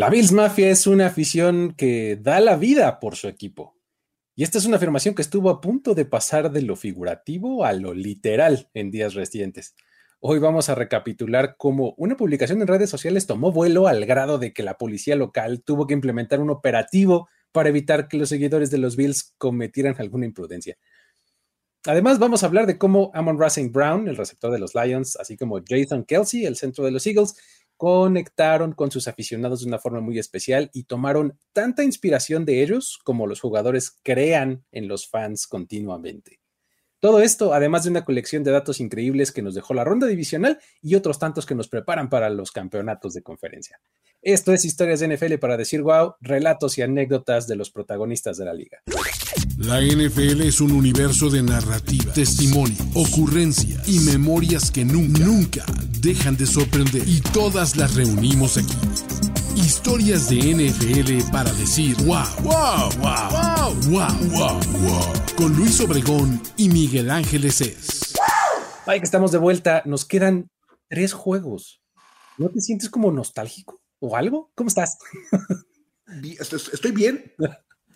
La Bills Mafia es una afición que da la vida por su equipo. Y esta es una afirmación que estuvo a punto de pasar de lo figurativo a lo literal en días recientes. Hoy vamos a recapitular cómo una publicación en redes sociales tomó vuelo al grado de que la policía local tuvo que implementar un operativo para evitar que los seguidores de los Bills cometieran alguna imprudencia. Además, vamos a hablar de cómo Amon Racing Brown, el receptor de los Lions, así como Jason Kelsey, el centro de los Eagles, conectaron con sus aficionados de una forma muy especial y tomaron tanta inspiración de ellos como los jugadores crean en los fans continuamente. Todo esto, además de una colección de datos increíbles que nos dejó la ronda divisional y otros tantos que nos preparan para los campeonatos de conferencia. Esto es Historias de NFL para decir wow, relatos y anécdotas de los protagonistas de la liga. La NFL es un universo de narrativa, testimonio, ocurrencia y memorias que nunca, nunca dejan de sorprender. Y todas las reunimos aquí. Historias de NFL para decir wow, wow, wow, wow, wow, wow, wow. Con Luis Obregón y Miguel Ángeles es. Ay, que estamos de vuelta. Nos quedan tres juegos. ¿No te sientes como nostálgico? o algo? ¿Cómo estás? Estoy bien,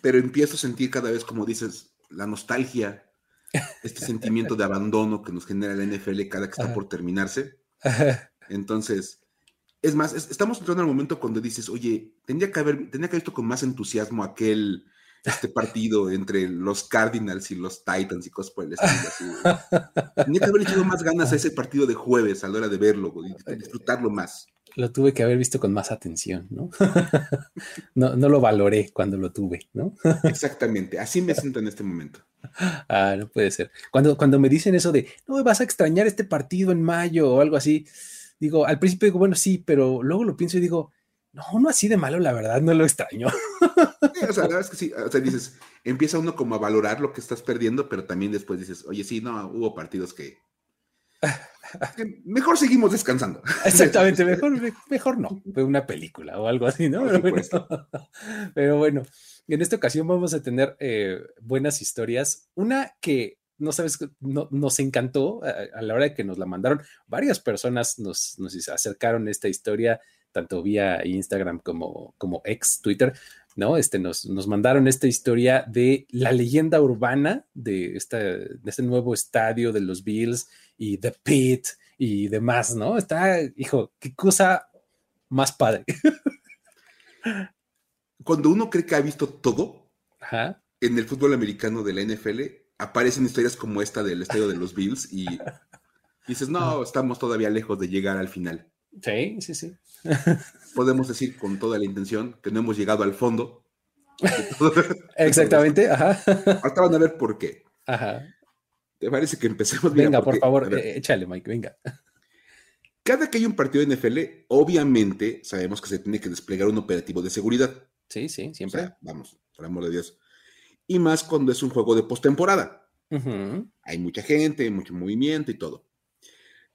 pero empiezo a sentir cada vez, como dices, la nostalgia, este sentimiento de abandono que nos genera la NFL cada que está por terminarse. Entonces, es más, estamos entrando al momento cuando dices, oye, tendría que haber, tendría que haber visto con más entusiasmo aquel este partido entre los Cardinals y los Titans y cosas por el estilo. Tendría que haber echado más ganas a ese partido de jueves a la hora de verlo, y disfrutarlo más lo tuve que haber visto con más atención, ¿no? no, no lo valoré cuando lo tuve, ¿no? Exactamente, así me siento en este momento. Ah, no puede ser. Cuando, cuando me dicen eso de, no, vas a extrañar este partido en mayo o algo así, digo, al principio digo, bueno, sí, pero luego lo pienso y digo, no, no así de malo, la verdad, no lo extraño. o sea, la verdad es que sí, o sea, dices, empieza uno como a valorar lo que estás perdiendo, pero también después dices, oye, sí, no, hubo partidos que mejor seguimos descansando. Exactamente, mejor, mejor no, una película o algo así, ¿no? Pero bueno, en esta ocasión vamos a tener eh, buenas historias. Una que no sabes, nos encantó a, la hora de que nos la mandaron. Varias personas nos, nos acercaron esta historia, tanto vía Instagram como, como ex Twitter. ¿no? Este, nos, nos mandaron esta historia de la leyenda urbana de, esta, de este nuevo estadio de los Bills y The Pit y demás, ¿no? Está, hijo, qué cosa más padre. Cuando uno cree que ha visto todo en el fútbol americano de la NFL, aparecen historias como esta del estadio de los Bills y dices, no, estamos todavía lejos de llegar al final. Sí, sí, sí. Podemos decir con toda la intención que no hemos llegado al fondo. Exactamente, ajá. Ahorita van a ver por qué. Ajá. ¿Te parece que empecemos? Venga, por favor, eh, échale, Mike, venga. Cada que hay un partido de NFL, obviamente sabemos que se tiene que desplegar un operativo de seguridad. Sí, sí, siempre. vamos, por amor de Dios. Y más cuando es un juego de postemporada. Hay mucha gente, mucho movimiento y todo.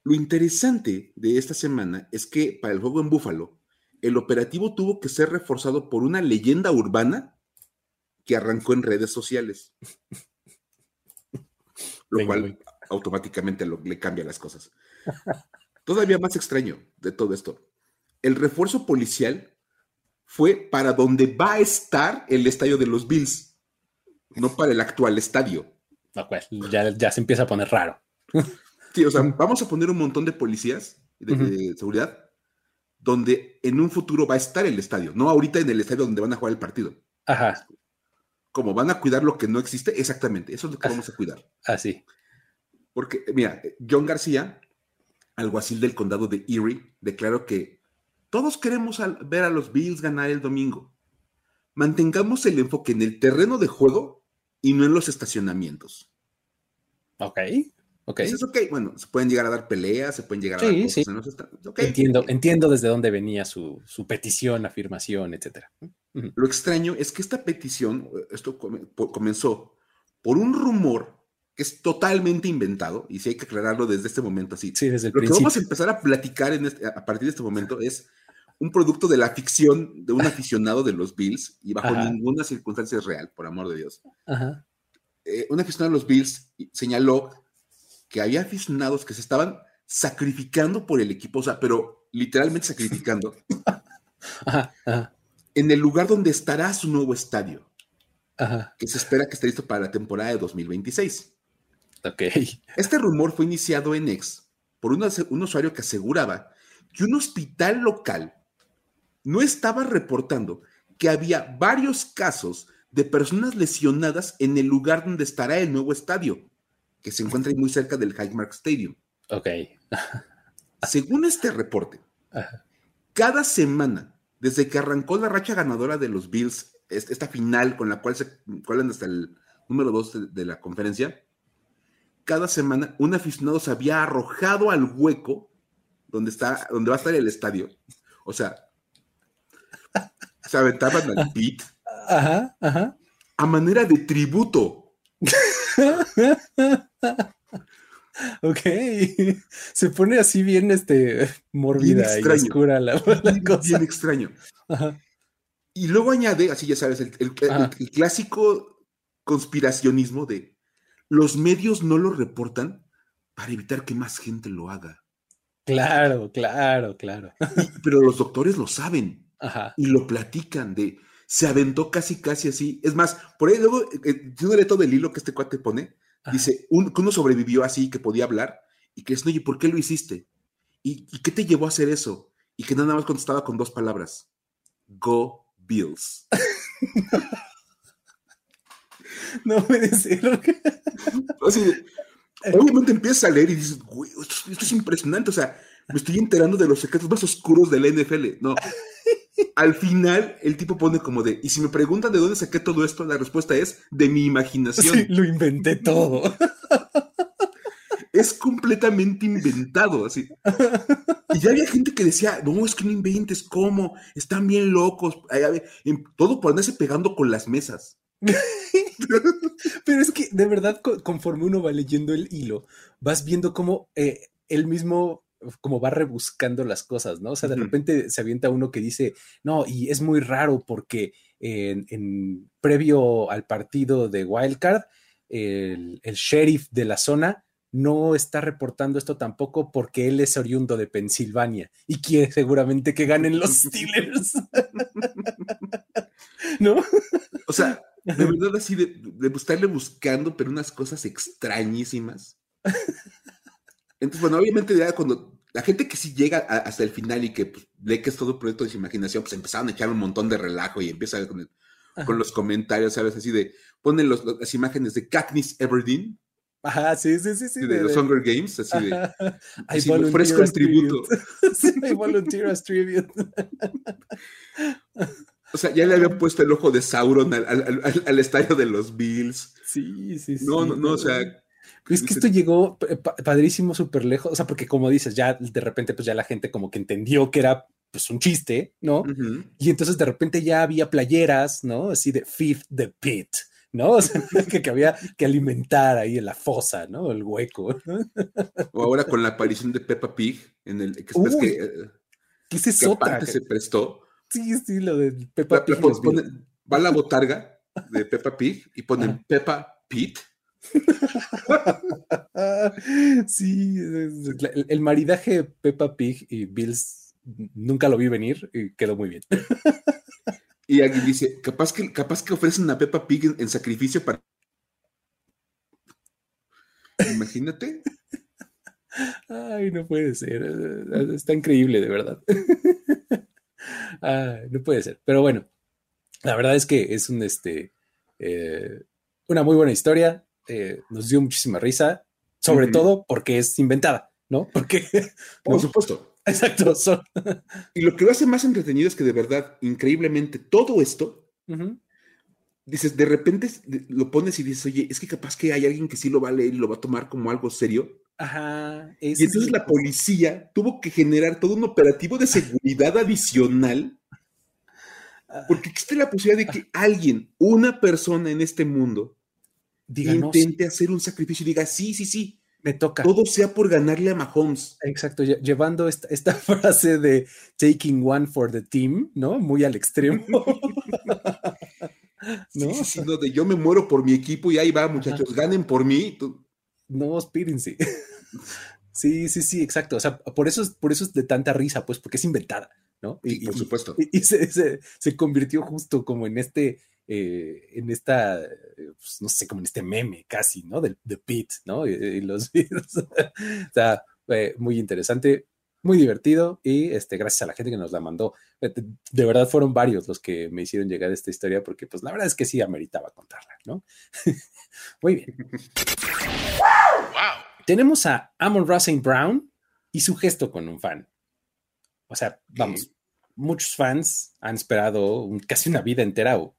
Lo interesante de esta semana es que para el juego en Búfalo, el operativo tuvo que ser reforzado por una leyenda urbana que arrancó en redes sociales. Lo cual automáticamente le cambia las cosas. Todavía más extraño de todo esto. El refuerzo policial fue para donde va a estar el estadio de los Bills, no para el actual estadio. pues, ya, ya se empieza a poner raro. Sí, o sea, vamos a poner un montón de policías de, seguridad donde en un futuro va a estar el estadio, no ahorita en el estadio donde van a jugar el partido. Ajá. Como van a cuidar lo que no existe, exactamente, eso es lo que vamos a cuidar. Así. Porque, mira, John García, alguacil del condado de Erie, declaró que todos queremos ver a los Bills ganar el domingo. Mantengamos el enfoque en el terreno de juego y no en los estacionamientos. Ok. Ok. es ok, bueno, se pueden llegar a dar peleas, se pueden llegar a dar cosas, Entiendo, entiendo desde dónde venía su, petición, afirmación, etcétera. Lo extraño es que esta petición, esto comenzó por un rumor que es totalmente inventado, y si hay que aclararlo desde este momento así. Sí, desde el Lo que vamos a empezar a platicar este, a partir de este momento es un producto de la ficción de un aficionado de los Bills, y bajo ninguna circunstancia es real, por amor de Dios. Ajá. Eh, un aficionado de los Bills señaló que había aficionados que se estaban sacrificando por el equipo, o sea, pero literalmente sacrificando en el lugar donde estará su nuevo estadio, Ajá. que se espera que esté listo para la temporada de 2026. Ok. Este rumor fue iniciado en X por un, un usuario que aseguraba que un hospital local no estaba reportando que había varios casos de personas lesionadas en el lugar donde estará el nuevo estadio, que se encuentra muy cerca del Highmark Stadium. Ok. Según este reporte, cada semana, desde que arrancó la racha ganadora de los Bills, esta final con la cual se cuelan hasta el número 2 de, de, la conferencia, cada semana un aficionado se había arrojado al hueco donde, está, donde va a estar el estadio. O sea, se aventaban al pit Ajá, ajá. a manera de tributo. ok. Se pone así bien este mórbida y oscura la, la bien, cosa. Bien extraño. Ajá. Y luego añade, así ya sabes, el, el, el, el, clásico conspiracionismo de los medios no lo reportan para evitar que más gente lo haga. Claro, claro, claro. Y, pero los doctores lo saben Ajá. y lo platican de se aventó casi, casi así. Es más, por ahí luego, eh, yo no leí todo el hilo que este cuate pone. Ajá. Dice un, que uno sobrevivió así, que podía hablar, y que es, oye, ¿por qué lo hiciste? ¿Y, ¿Y, qué te llevó a hacer eso? Y que nada más contestaba con dos palabras: Go Bills. no puede ser. Así obviamente empiezas a leer y dices, güey, esto, esto, es impresionante. O sea, me estoy enterando de los secretos más oscuros de la NFL. No. Al final, el tipo pone como de, y si me preguntan de dónde saqué todo esto, la respuesta es de mi imaginación. Sí, lo inventé todo. Es completamente inventado, así. Y ya había gente que decía, no, es que no inventes, ¿cómo? Están bien locos. Todo por andarse pegando con las mesas. Pero es que de verdad, conforme uno va leyendo el hilo, vas viendo cómo eh, él mismo como va rebuscando las cosas, ¿no? O sea, de uh -huh. repente se avienta uno que dice, no, y es muy raro porque en, en previo al partido de Wildcard, el, el, sheriff de la zona no está reportando esto tampoco porque él es oriundo de Pensilvania y quiere seguramente que ganen los Steelers. ¿No? O sea, de verdad así de, de estarle buscando, pero unas cosas extrañísimas. Entonces, bueno, obviamente ya cuando la gente que sí llega a, hasta el final y que pues, lee que es todo proyecto de su imaginación, pues empezaron a echar un montón de relajo y empieza con, el, con los comentarios, ¿sabes? Así de, ponen los, las imágenes de Katniss Everdeen. Ajá, sí, sí, sí. sí de, de, los Hunger Games, así de. Así me ofrezco el tributo. sí, I volunteer as tribute. O sea, ya le habían puesto el ojo de Sauron al, al, al, al estadio de los Bills. Sí, sí, sí. No, no, no, o sea. Es que esto llegó padrísimo, súper lejos, o sea, porque como dices, ya de repente, pues ya la gente como que entendió que era pues un chiste, ¿no? Uh -huh. Y entonces de repente ya había playeras, ¿no? Así de Fifth the Pit, ¿no? O sea, que, que, había que alimentar ahí en la fosa, ¿no? El hueco. O ahora con la aparición de Peppa Pig, en el que, Uy, que, eh, ¿qué es que aparte se prestó. Sí, sí, lo de Peppa la, Pig. La, pone, va la botarga de Peppa Pig y ponen. Peppa Pig. sí, el, maridaje Peppa Pig y Bills nunca lo vi venir y quedó muy bien. Y alguien dice, capaz que, capaz que ofrecen a Peppa Pig en, en sacrificio para... Imagínate. Ay, no puede ser. Está increíble, de verdad. Ay, no puede ser. Pero bueno, la verdad es que es un, este, eh, una muy buena historia. Eh, nos dio muchísima risa, sobre uh -huh. todo porque es inventada, ¿no? Porque, por ¿no? supuesto. Exacto. Son... Y lo que lo hace más entretenido es que de verdad, increíblemente, todo esto, uh -huh. dices, de repente lo pones y dices, oye, es que capaz que hay alguien que sí lo va a leer y lo va a tomar como algo serio. Ajá. y entonces sí. la policía tuvo que generar todo un operativo de seguridad adicional. Porque existe la posibilidad de que alguien, una persona en este mundo, Intente sí. hacer un sacrificio y diga, sí, sí, sí, me toca. Todo sea por ganarle a Mahomes. Exacto, llevando esta, esta, frase de taking one for the team, ¿no? Muy al extremo. ¿No? Sí, sí, no, de yo me muero por mi equipo y ahí va, muchachos, Ajá. ganen por mí. Tú... No, espírense. sí, sí, sí, exacto. O sea, por eso, por eso es de tanta risa, pues, porque es inventada. ¿no? Y, por supuesto. Y, se, convirtió justo como en este, eh, en esta, pues, no sé, como en este meme casi, ¿no? Del de Pit, ¿no? Y, los o sea, muy interesante, muy divertido y este, gracias a la gente que nos la mandó. De verdad fueron varios los que me hicieron llegar a esta historia porque pues la verdad es que sí ameritaba contarla, ¿no? muy bien. Tenemos a Amon Russell Brown y su gesto con un fan. O sea, vamos, muchos fans han esperado casi una vida entera, o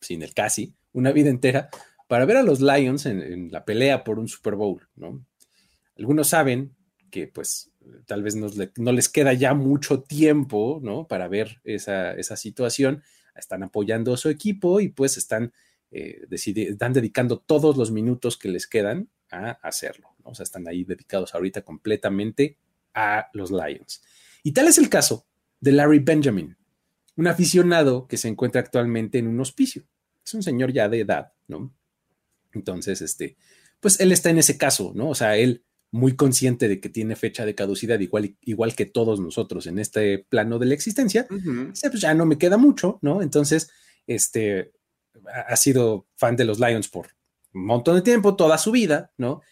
sin el casi, una vida entera, para ver a los Lions en, la pelea por un Super Bowl, ¿no? Algunos saben que pues tal vez no les queda ya mucho tiempo, ¿no? Para ver esa, situación, están apoyando a su equipo y pues están, eh, están dedicando todos los minutos que les quedan a hacerlo, ¿no? O sea, están ahí dedicados ahorita completamente a los Lions. Y tal es el caso de Larry Benjamin, un aficionado que se encuentra actualmente en un hospicio. Es un señor ya de edad, ¿no? Entonces, este, pues él está en ese caso, ¿no? O sea, él muy consciente de que tiene fecha de caducidad, igual, igual que todos nosotros en este plano de la existencia, pues ya no me queda mucho, ¿no? Entonces, este, ha sido fan de los Lions por un montón de tiempo, toda su vida, ¿no?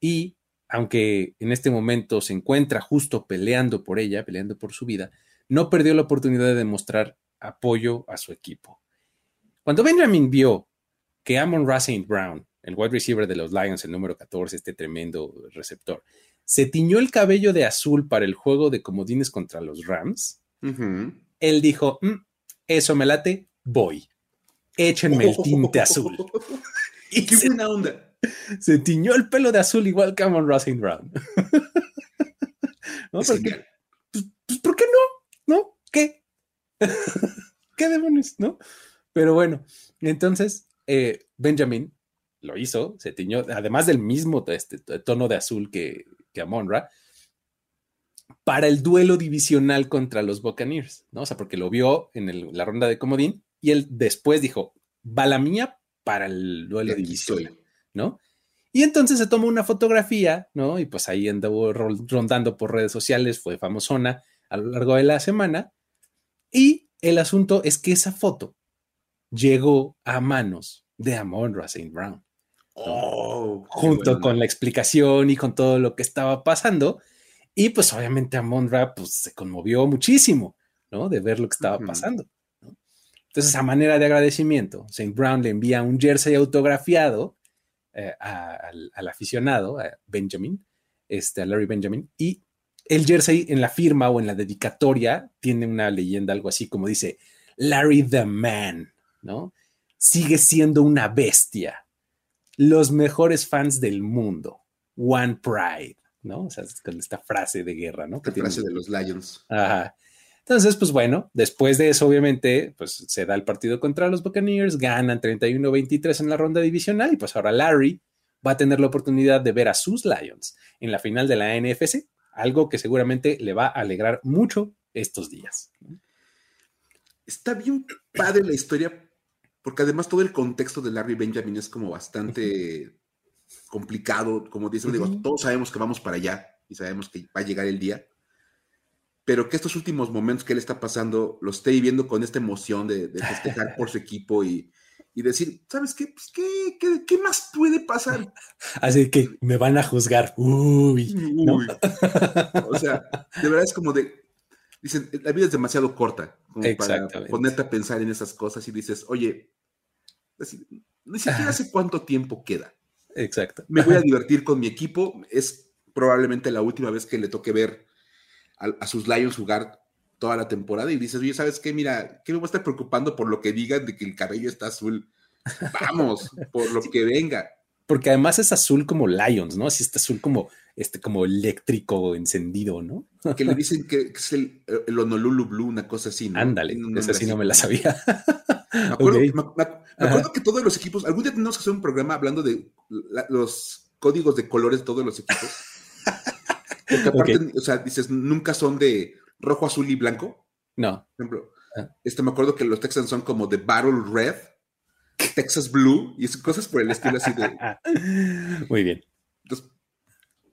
Y aunque en este momento se encuentra justo peleando por ella, peleando por su vida, no perdió la oportunidad de demostrar apoyo a su equipo. Cuando Benjamin vio que Amon Russell Brown, el wide receiver de los Lions, el número 14, este tremendo receptor, se tiñó el cabello de azul para el juego de comodines contra los Rams, él dijo, mm, eso me late, voy. Échenme el tinte azul. y qué buena onda se tiñó el pelo de azul igual que Amon Russell Brown. ¿No? Pues, pues, ¿Por qué no? ¿No? ¿Qué? ¿Qué demonios? ¿No? Pero bueno, entonces eh, Benjamin lo hizo, se tiñó, además del mismo este, tono de azul que, que Amonra, para el duelo divisional contra los Buccaneers, ¿no? O sea, porque lo vio en la ronda de comodín y él después dijo, va la mía para el duelo divisional. ¿no? Y entonces se tomó una fotografía, ¿no? Y pues ahí andó rondando por redes sociales, fue famosona a lo largo de la semana. Y el asunto es que esa foto llegó a manos de Amon Racine Brown. Oh, junto con la explicación y con todo lo que estaba pasando. Y pues obviamente Amon Ra pues, se conmovió muchísimo, ¿no? De ver lo que estaba pasando. Entonces, a manera de agradecimiento, St. Brown le envía un jersey autografiado eh, al, aficionado, a Benjamin, este, a Larry Benjamin, y el jersey en la firma o en la dedicatoria tiene una leyenda, algo así como dice, Larry the Man, ¿no? Sigue siendo una bestia. Los mejores fans del mundo. One Pride, ¿no? O sea, con esta frase de guerra, ¿no? La frase de los Lions. Ajá. Entonces, pues bueno, después de eso, obviamente, pues se da el partido contra los Buccaneers, ganan 31-23 en la ronda divisional y pues ahora Larry va a tener la oportunidad de ver a sus Lions en la final de la NFC, algo que seguramente le va a alegrar mucho estos días. Está bien padre la historia, porque además todo el contexto de Larry Benjamin es como bastante complicado, como dicen, digo, todos sabemos que vamos para allá y sabemos que va a llegar el día pero que estos últimos momentos que él está pasando lo esté viviendo con esta emoción de, festejar por su equipo y, decir, ¿sabes qué? Pues, ¿qué, qué, más puede pasar? Así que me van a juzgar. Uy. o sea, de verdad es como de, dicen, la vida es demasiado corta como para ponerte a pensar en esas cosas y dices, oye, ni siquiera sé cuánto tiempo queda. Exacto. Me voy a divertir con mi equipo. Es probablemente la última vez que le toque ver a, sus Lions jugar toda la temporada y dices, oye, ¿sabes qué? Mira, ¿qué me voy a estar preocupando por lo que digan de que el cabello está azul? Vamos, por lo que venga. Porque además es azul como Lions, ¿no? Así está azul como, este, como eléctrico encendido, ¿no? Que le dicen que es el, el Honolulu Blue, una cosa así, ¿no? Ándale, esa sí no me la sabía. Me acuerdo, que todos los equipos, algún día tenemos que hacer un programa hablando de los códigos de colores de todos los equipos. Porque aparte, o sea, dices, nunca son de rojo, azul y blanco. No. Por ejemplo, ah. este, me acuerdo que los Texans son como de Battle Red, Texas Blue y cosas por el estilo así de. Muy bien.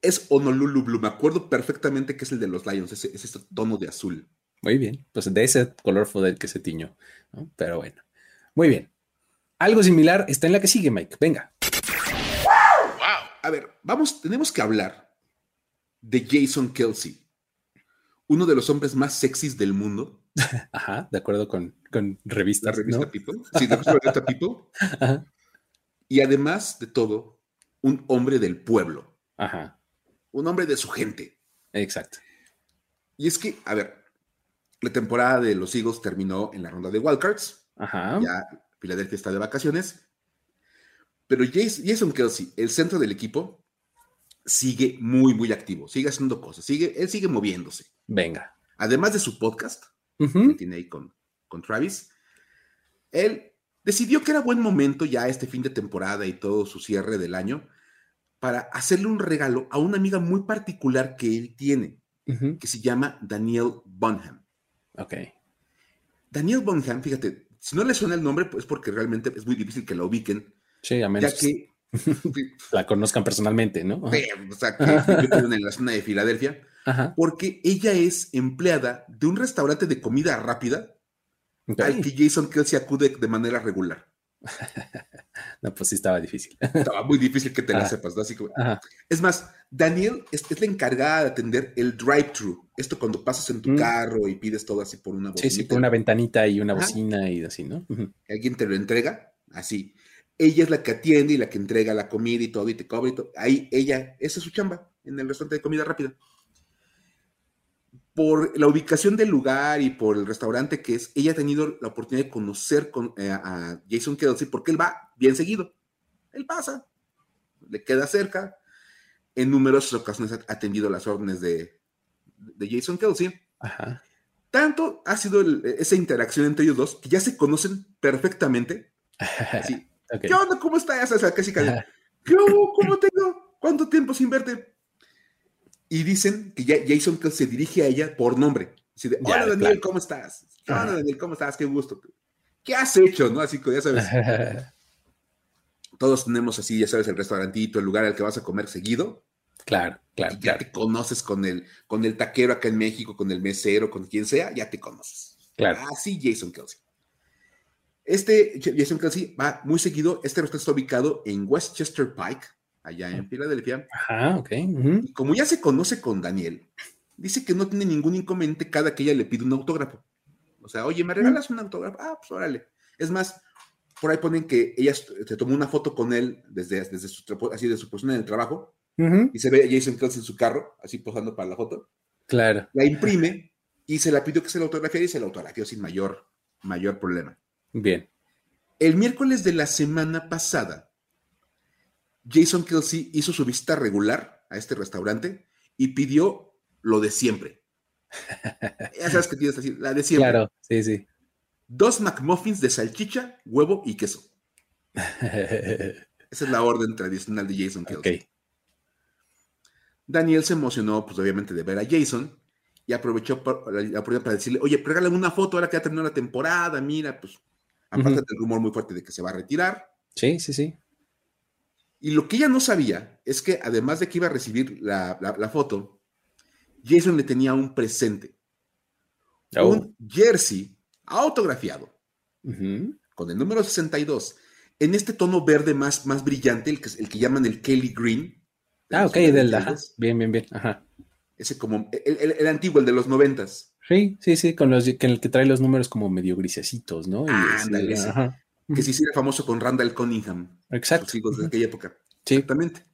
Es Honolulu Blue. Me acuerdo perfectamente que es el de los Lions, ese, ese tono de azul. Muy bien. Pues de ese color fue del que se tiñó. Pero bueno. Muy bien. Algo similar está en la que sigue, Mike. Venga. A ver, vamos, tenemos que hablar de Jason Kelsey, uno de los hombres más sexys del mundo. Ajá, de acuerdo con, con revistas. La revista People. Sí, de acuerdo con la revista People. Ajá. Y además de todo, un hombre del pueblo. Ajá. Un hombre de su gente. Exacto. Y es que, a ver, la temporada de los Eagles terminó en la ronda de wildcards. Ajá. Ya Filadelfia está de vacaciones. Pero Jason Kelsey, el centro del equipo, sigue muy, muy activo. Sigue haciendo cosas. Sigue, él sigue moviéndose. Venga. Además de su podcast, que tiene ahí con, con Travis, él decidió que era buen momento ya este fin de temporada y todo su cierre del año para hacerle un regalo a una amiga muy particular que él tiene, que se llama Daniel Bonham. Ok. Daniel Bonham, fíjate, si no le suena el nombre, pues porque realmente es muy difícil que la ubiquen. Sí, a menos ya que la conozcan personalmente, ¿no? o sea, que en la zona de Filadelfia, Ajá. porque ella es empleada de un restaurante de comida rápida Okay. al que Jason Kelsey acude de manera regular. no, pues sí estaba difícil. Estaba muy difícil que te la Ajá. sepas, ¿no? Así Ajá. Es más, Daniel es, es la encargada de atender el drive-thru. Esto cuando pasas en tu Mm. carro y pides todo así por una Sí, bocinita. sí, con una ventanita y una Ajá. bocina y así, ¿no? Alguien te lo entrega, así. Ella es la que atiende y la que entrega la comida y todo y te cobra y todo. Ahí ella, esa es su chamba en el restaurante de comida rápida. Por la ubicación del lugar y por el restaurante que es, ella ha tenido la oportunidad de conocer con, eh, a Jason Kelsey porque él va bien seguido. Él pasa, le queda cerca. En numerosas ocasiones ha atendido las órdenes de, de Jason Kelsey. Ajá. Tanto ha sido el- esa interacción entre ellos dos que ya se conocen perfectamente. Así, Ok. ¿Qué onda? ¿Cómo estás? O sea, casi, casi, ¿Qué? ¿Cómo te digo? ¿Cuánto tiempo sin verte? Y dicen que ya Jason se dirige a ella por nombre. Así de, Hola Daniel. ¿cómo estás? ¿Qué onda Ajá. Daniel? ¿Cómo estás? Qué gusto. ¿Qué has hecho? ¿No? Así que ya sabes, todos tenemos así, ya sabes, el restaurantito, el lugar al que vas a comer seguido. claro, claro, y ya claro, te conoces con el, con el taquero acá en México, con el mesero, con quien sea, ya te conoces. claro. Así Jason Kelsey. Este Jason Kelsey va muy seguido. Este restaurante está ubicado en Westchester Pike, allá en Filadelfia. Ajá, ok. Y como ya se conoce con Daniel, dice que no tiene ningún inconveniente cada que ella le pide un autógrafo. O sea, oye, ¿me regalas un autógrafo? Ah, pues órale. Es más, por ahí ponen que ella se tomó una foto con él desde, desde su, así de su posición en el trabajo y se ve a Jason Kelsey en su carro, así posando para la foto. Claro. La imprime y se la pidió que se la autografiara y se la autografió sin mayor, mayor problema. Bien. El miércoles de la semana pasada, Jason Kelsey hizo su visita regular a este restaurante y pidió lo de siempre. Ya sabes que tienes así, la de siempre. Claro, sí, sí. Dos McMuffins de salchicha, huevo y queso. Esa es la orden tradicional de Jason. Kelsey. Daniel se emocionó, pues obviamente, de ver a Jason y aprovechó la oportunidad para decirle, oye, regálame una foto ahora que ya terminó la temporada, mira, pues, aparte del rumor muy fuerte de que se va a retirar. Sí, sí, sí. Y lo que ella no sabía es que además de que iba a recibir la, la- la foto, Jason le tenía un presente, Oh. un jersey autografiado con el número 62, en este tono verde más, más brillante, el que, el que llaman el Kelly Green. Ah, ok, del, 72. ajá. Bien, bien, bien. Ajá. Ese como, el, el- el antiguo, el de los noventas, Sí, sí, sí, con los que el que trae los números como medio grisecitos, ¿no? Y ese- Ándale, ese. ajá. Que se hiciera famoso con Randall Cunningham, Exacto. sus hijos de aquella época. Sí. Exactamente.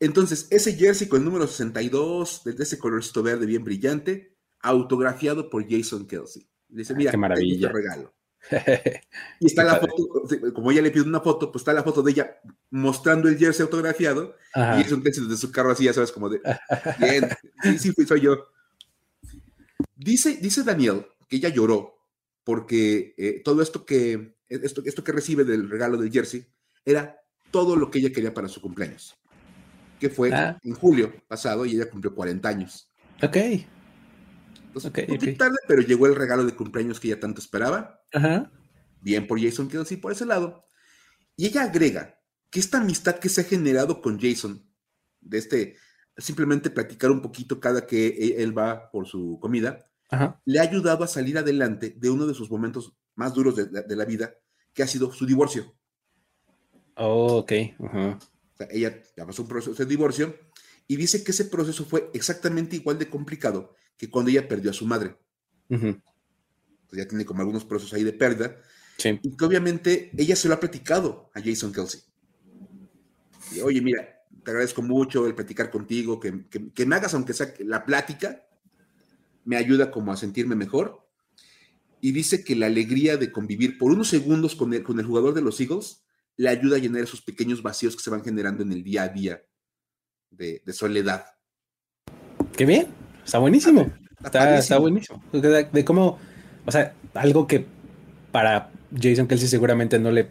Entonces, ese jersey con el número 62, de ese colorcito verde bien brillante, autografiado por Jason Kelsey. Dice, Ah, mira, qué maravilla. te regalo. Y está Qué la padre. foto, como ella le pide una foto, pues está la foto de ella mostrando el jersey autografiado Ajá. y Jason Kelsey desde su carro así, ya sabes, como de, bien, sí, sí, soy yo. Dice, dice Daniel que ella lloró porque eh, todo esto que, esto, esto que recibe del regalo del jersey era todo lo que ella quería para su cumpleaños, que fue Ah. en julio pasado y ella cumplió 40 años. Ok. Entonces, Ok, un poquito ok. tarde, pero llegó el regalo de cumpleaños que ella tanto esperaba. Ajá. Bien por Jason Kelsey por ese lado. Y ella agrega que esta amistad que se ha generado con Jason, de este simplemente platicar un poquito cada que e- él va por su comida, le ha ayudado a salir adelante de uno de sus momentos más duros de, la vida, que ha sido su divorcio. Oh, ok. ella ya pasó un proceso de divorcio y dice que ese proceso fue exactamente igual de complicado que cuando ella perdió a su madre. ya tiene como algunos procesos ahí de pérdida. Y que obviamente ella se lo ha platicado a Jason Kelsey. Oye, mira, te agradezco mucho el platicar contigo, que, que me hagas, aunque sea la plática, me ayuda como a sentirme mejor. Y dice que la alegría de convivir por unos segundos con el, con el jugador de los Eagles le ayuda a llenar esos pequeños vacíos que se van generando en el día a día de, soledad. Qué bien, está buenísimo. Está, buenísimo. De, cómo, o sea, algo que para Jason Kelsey seguramente no le,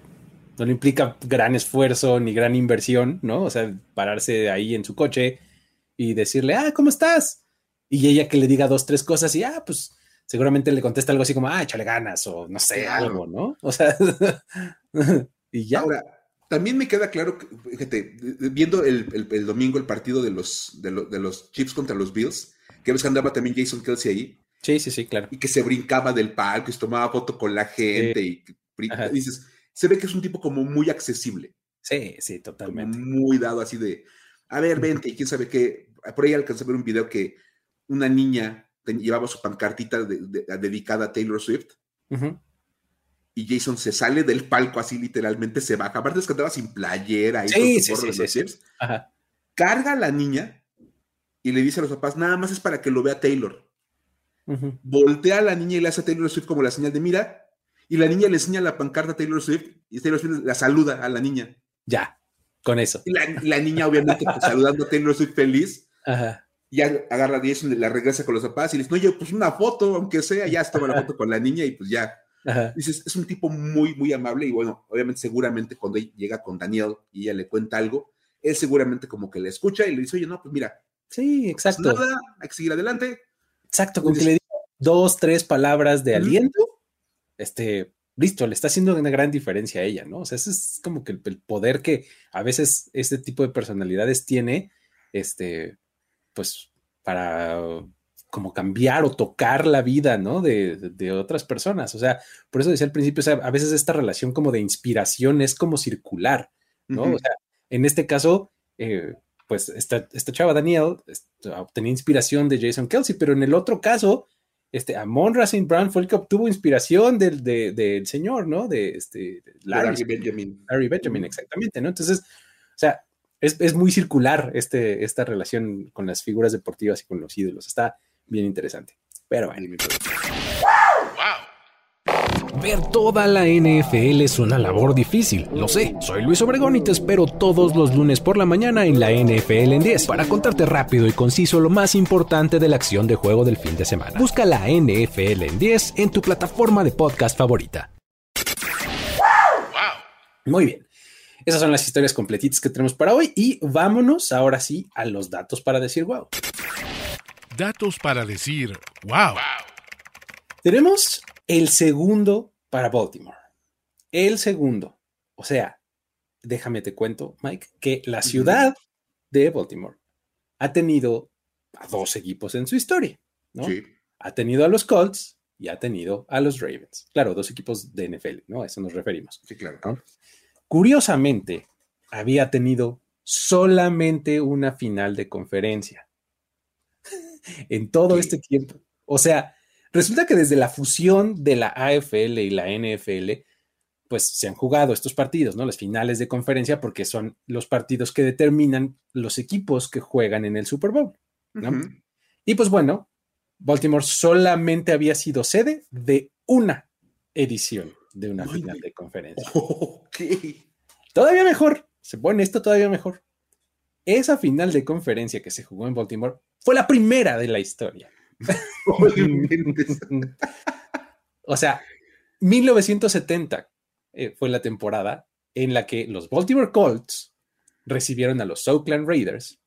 no le implica gran esfuerzo ni gran inversión, ¿no? O sea, pararse ahí en su coche y decirle, ah, ¿cómo estás? y ella que le diga dos, tres cosas y, ah, pues seguramente le contesta algo así como, ah, échale ganas o no sé, algo, ¿no? O sea, y ya. Ahora, también me queda claro, que, fíjate, viendo el, el, domingo el partido de los, de, los Chips contra los Bills, que ves que andaba también Jason Kelsey ahí. Sí, sí, sí, claro. Y que se brincaba del palco y se tomaba foto con la gente y, dices, se ve que es un tipo como muy accesible. Sí, sí, totalmente. muy dado así de, a ver, vente, y quién sabe qué. Por ahí alcancé a ver un video que una niña llevaba su pancartita dedicada a Taylor Swift. Y Jason se sale del palco así literalmente, se baja. Aparte es que andaba sin playera. y sí, sí, Carga a la niña y le dice a los papás, nada más es para que lo vea Taylor. Voltea a la niña y le hace a Taylor Swift como la señal de mira. Y la niña le enseña la pancarta a Taylor Swift y Taylor Swift la saluda a la niña. Ya, con eso. Y la, niña obviamente pues, saludando a Taylor Swift feliz. Ajá ya agarra a Jason, la regresa con los papás y le dice, no, yo, pues una foto, aunque sea, ya estaba la foto con la niña y pues ya. Dices, es un tipo muy, muy amable y bueno, obviamente seguramente cuando llega con Daniel y ella le cuenta algo, él seguramente como que le escucha y le dice, oye, no, pues mira. Sí, exacto. nada, hay que seguir adelante. Exacto, con que le diga dos, tres palabras de aliento, este, listo, le está haciendo una gran diferencia a ella, ¿no? O sea, ese es como que el, poder que a veces este tipo de personalidades tiene, este, pues para como cambiar o tocar la vida, ¿no? De, otras personas. O sea, por eso decía al principio, o sea, a veces esta relación como de inspiración es como circular, ¿no? O sea, en este caso, eh, pues esta, esta, chava Daniel obtenía inspiración de Jason Kelsey, pero en el otro caso, este, Amon Racing Brown fue el que obtuvo inspiración del, del señor, ¿no? De este, Larry Benjamin. Larry Benjamin, exactamente, ¿no? Entonces, o sea, es, muy circular este, esta relación con las figuras deportivas y con los ídolos. Está bien interesante. Pero bueno. Ver toda la NFL es una labor difícil, lo sé. Soy Luis Obregón y te espero todos los lunes por la mañana en la NFL en 10 para contarte rápido y conciso lo más importante de la acción de juego del fin de semana. Busca la NFL en 10 en tu plataforma de podcast favorita. Muy bien. Esas son las historias completitas que tenemos para hoy y vámonos ahora sí a los datos para decir wow. Datos para decir wow. Tenemos el segundo para Baltimore. El segundo. O sea, déjame te cuento, Mike, que la ciudad de Baltimore ha tenido a dos equipos en su historia, ¿no? Ha tenido a los Colts y ha tenido a los Ravens. Claro, dos equipos de NFL, ¿no? A eso nos referimos. Sí, claro. Curiosamente, había tenido solamente una final de conferencia en todo este tiempo. O sea, resulta que desde la fusión de la AFL y la NFL, pues se han jugado estos partidos, ¿no? Las finales de conferencia, porque son los partidos que determinan los equipos que juegan en el Super Bowl, Y pues bueno, Baltimore solamente había sido sede de una edición de una final de conferencia. Todavía mejor, se pone esto todavía mejor. Esa final de conferencia que se jugó en Baltimore fue la primera de la historia. o sea, 1970 eh, fue la temporada en la que los Baltimore Colts recibieron a los Oakland Raiders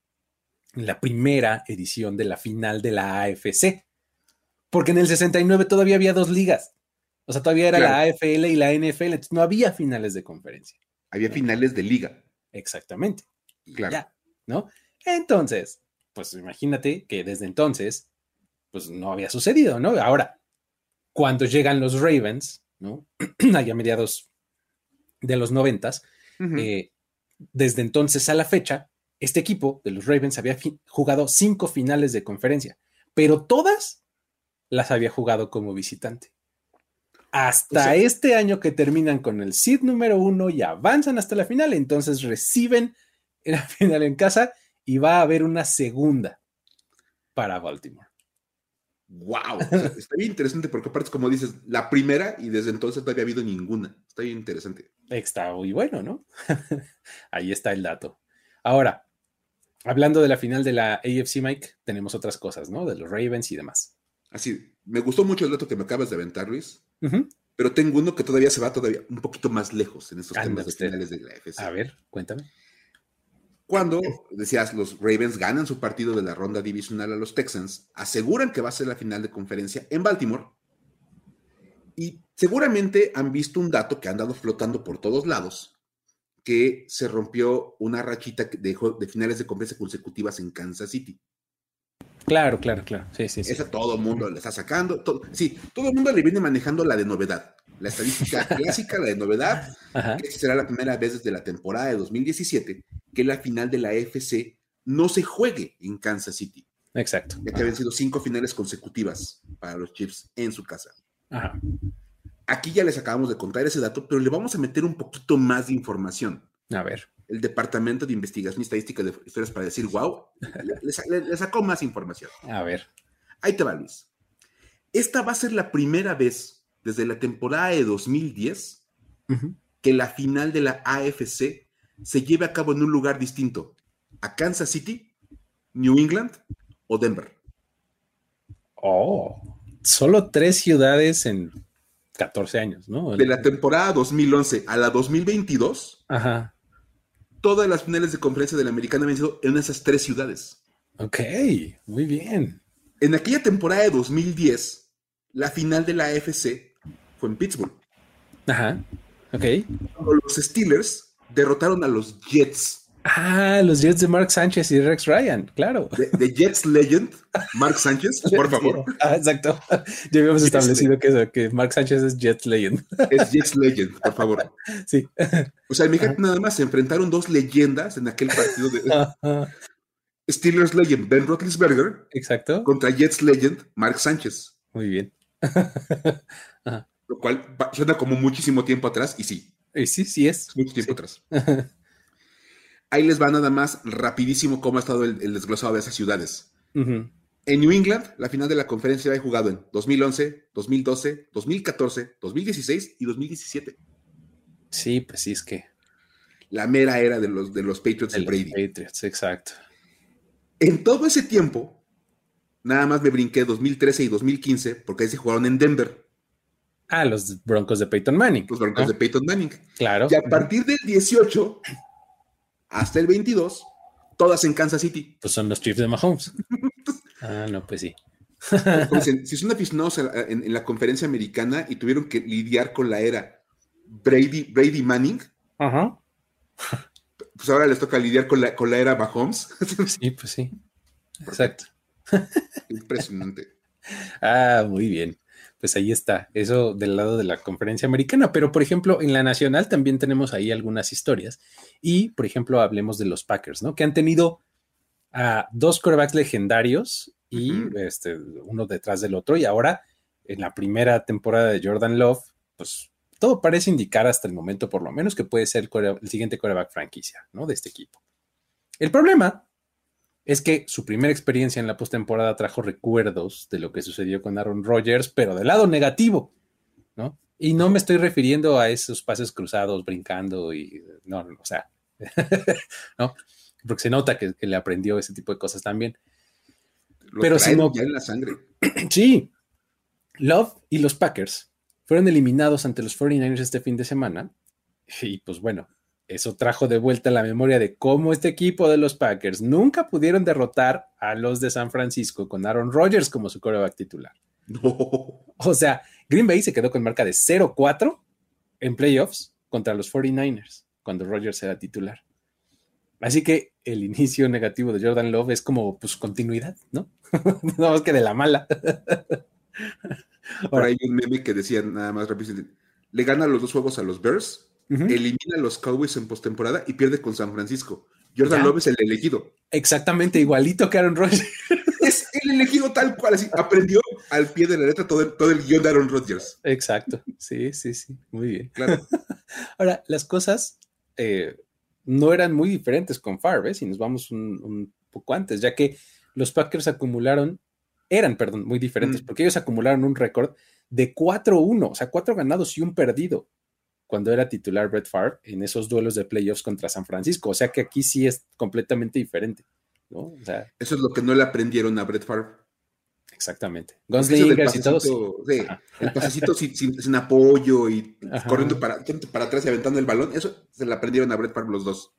en la primera edición de la final de la AFC. Porque en el 69 todavía había dos ligas. O sea, todavía era la AFL y la NFL, entonces no había finales de conferencia. Había finales de liga. Exactamente. Claro. ¿no? Entonces, pues imagínate que desde entonces pues no había sucedido, ¿no? Ahora, cuando llegan los Ravens, ¿no? Allá a mediados de los noventas, eh, desde entonces a la fecha, este equipo de los Ravens había jugado cinco finales de conferencia, pero todas las había jugado como visitante. Hasta este año que terminan con el seed número uno y avanzan hasta la final, entonces reciben la final en casa y va a haber una segunda para Baltimore. Wow, está bien interesante porque aparte, como dices, la primera y desde entonces no había habido ninguna. Está bien interesante. Está muy bueno, ¿no? Ahí está el dato. Ahora, hablando de la final de la AFC, Mike, tenemos otras cosas, ¿no? De los Ravens y demás. Así, me gustó mucho el dato que me acabas de aventar, Luis. Pero tengo uno que todavía se va todavía un poquito más lejos en estos temas de finales de la AFC. A ver, cuéntame. Cuando, decías, los Ravens ganan su partido de la ronda divisional a los Texans, aseguran que va a ser la final de conferencia en Baltimore, y seguramente han visto un dato que han dado flotando por todos lados, que se rompió una rachita de, de finales de conferencia consecutivas en Kansas City. Claro, claro, claro. Sí, sí, sí. Esa todo el mundo le está sacando. sí, todo el mundo le viene manejando la de novedad. La estadística clásica, la de novedad, que será la primera vez desde la temporada de 2017 que la final de la FC no se juegue en Kansas City. Exacto. Ya que habían sido cinco finales consecutivas para los Chiefs en su casa. Aquí ya les acabamos de contar ese dato, pero le vamos a meter un poquito más de información. A ver. El Departamento de Investigación y Estadística de Historias para decir, wow, le, sacó más información. A ver. Ahí te va, Luis. Esta va a ser la primera vez desde la temporada de 2010 que la final de la AFC se lleve a cabo en un lugar distinto, a Kansas City, New England o Denver. Oh, solo tres ciudades en 14 años, ¿no? De la temporada 2011 a la 2022, Ajá. Todas las finales de conferencia de la americana han sido en esas tres ciudades. Ok, muy bien. En aquella temporada de 2010, la final de la AFC fue en Pittsburgh. Ajá, ok. Los Steelers derrotaron a los Jets. Ah, los Jets de Mark Sánchez y Rex Ryan, claro. De, Jets Legend, Mark Sánchez, por favor. Ah, exacto. Ya habíamos establecido que, que, Mark Sánchez es Jets Legend. Es Jets Legend, por favor. Sí. O sea, imagínate nada más, se enfrentaron dos leyendas en aquel partido de Steelers Legend, Ben Roethlisberger. Exacto. Contra Jets Legend, Mark Sánchez. Muy bien. Lo cual suena como muchísimo tiempo atrás, y sí, sí, sí es. Mucho tiempo atrás. Ahí les va nada más rapidísimo cómo ha estado el, desglosado de esas ciudades. En New England, la final de la conferencia ha jugado en 2011, 2012, 2014, 2016 y 2017. Sí, pues sí, es que. La mera era de los, de los Patriots de Brady. Patriots, exacto. En todo ese tiempo, nada más me brinqué 2013 y 2015 porque ahí se jugaron en Denver. Ah, los Broncos de Peyton Manning. Los Broncos de Peyton Manning. Claro. Y a partir del 18 hasta el 22, todas en Kansas City. Pues son los Chiefs de Mahomes. ah, no, pues sí. si son aficionados en, en, la conferencia americana y tuvieron que lidiar con la era Brady, Brady Manning, Ajá. pues ahora les toca lidiar con la, con la era Mahomes. sí, pues sí. Exacto. Impresionante. Ah, muy bien pues ahí está, eso del lado de la conferencia americana, pero por ejemplo en la nacional también tenemos ahí algunas historias y por ejemplo hablemos de los Packers, ¿no? Que han tenido a dos quarterbacks legendarios y este, uno detrás del otro y ahora en la primera temporada de Jordan Love, pues todo parece indicar hasta el momento por lo menos que puede ser el, siguiente quarterback franquicia, ¿no? De este equipo. El problema es que su primera experiencia en la postemporada trajo recuerdos de lo que sucedió con Aaron Rodgers, pero del lado negativo, ¿no? Y no me estoy refiriendo a esos pases cruzados brincando y no, o sea, ¿no? Porque se nota que, le aprendió ese tipo de cosas también. pero si no, ya en la sangre. sí, Love y los Packers fueron eliminados ante los 49ers este fin de semana. Y pues bueno, eso trajo de vuelta la memoria de cómo este equipo de los Packers nunca pudieron derrotar a los de San Francisco con Aaron Rodgers como su coreback titular. O sea, Green Bay se quedó con marca de 0-4 en playoffs contra los 49ers cuando Rodgers era titular. Así que el inicio negativo de Jordan Love es como pues continuidad, ¿no? no más que de la mala. Por ahí hay un meme que decía nada más rápido, le gana los dos juegos a los Bears, elimina a los Cowboys en postemporada y pierde con San Francisco. Jordan Love es el elegido. Exactamente, igualito que Aaron Rodgers. es el elegido tal cual, así, aprendió al pie de la letra todo el, todo el guion de Aaron Rodgers. Exacto, sí, sí, sí, muy bien. Claro. Ahora, las cosas eh, no eran muy diferentes con Favre, ¿eh? si nos vamos un, poco antes, ya que los Packers acumularon, eran, perdón, muy diferentes, mm. porque ellos acumularon un récord de 4-1, o sea, cuatro ganados y un perdido cuando era titular Brett Favre en esos duelos de playoffs contra San Francisco. O sea que aquí sí es completamente diferente. ¿no? Eso es lo que no le aprendieron a Brett Favre. Exactamente. Gunslingers y todos. Sí, el pasecito sin, apoyo y corriendo para, para atrás y aventando el balón, eso se le aprendieron a Brett Favre los dos.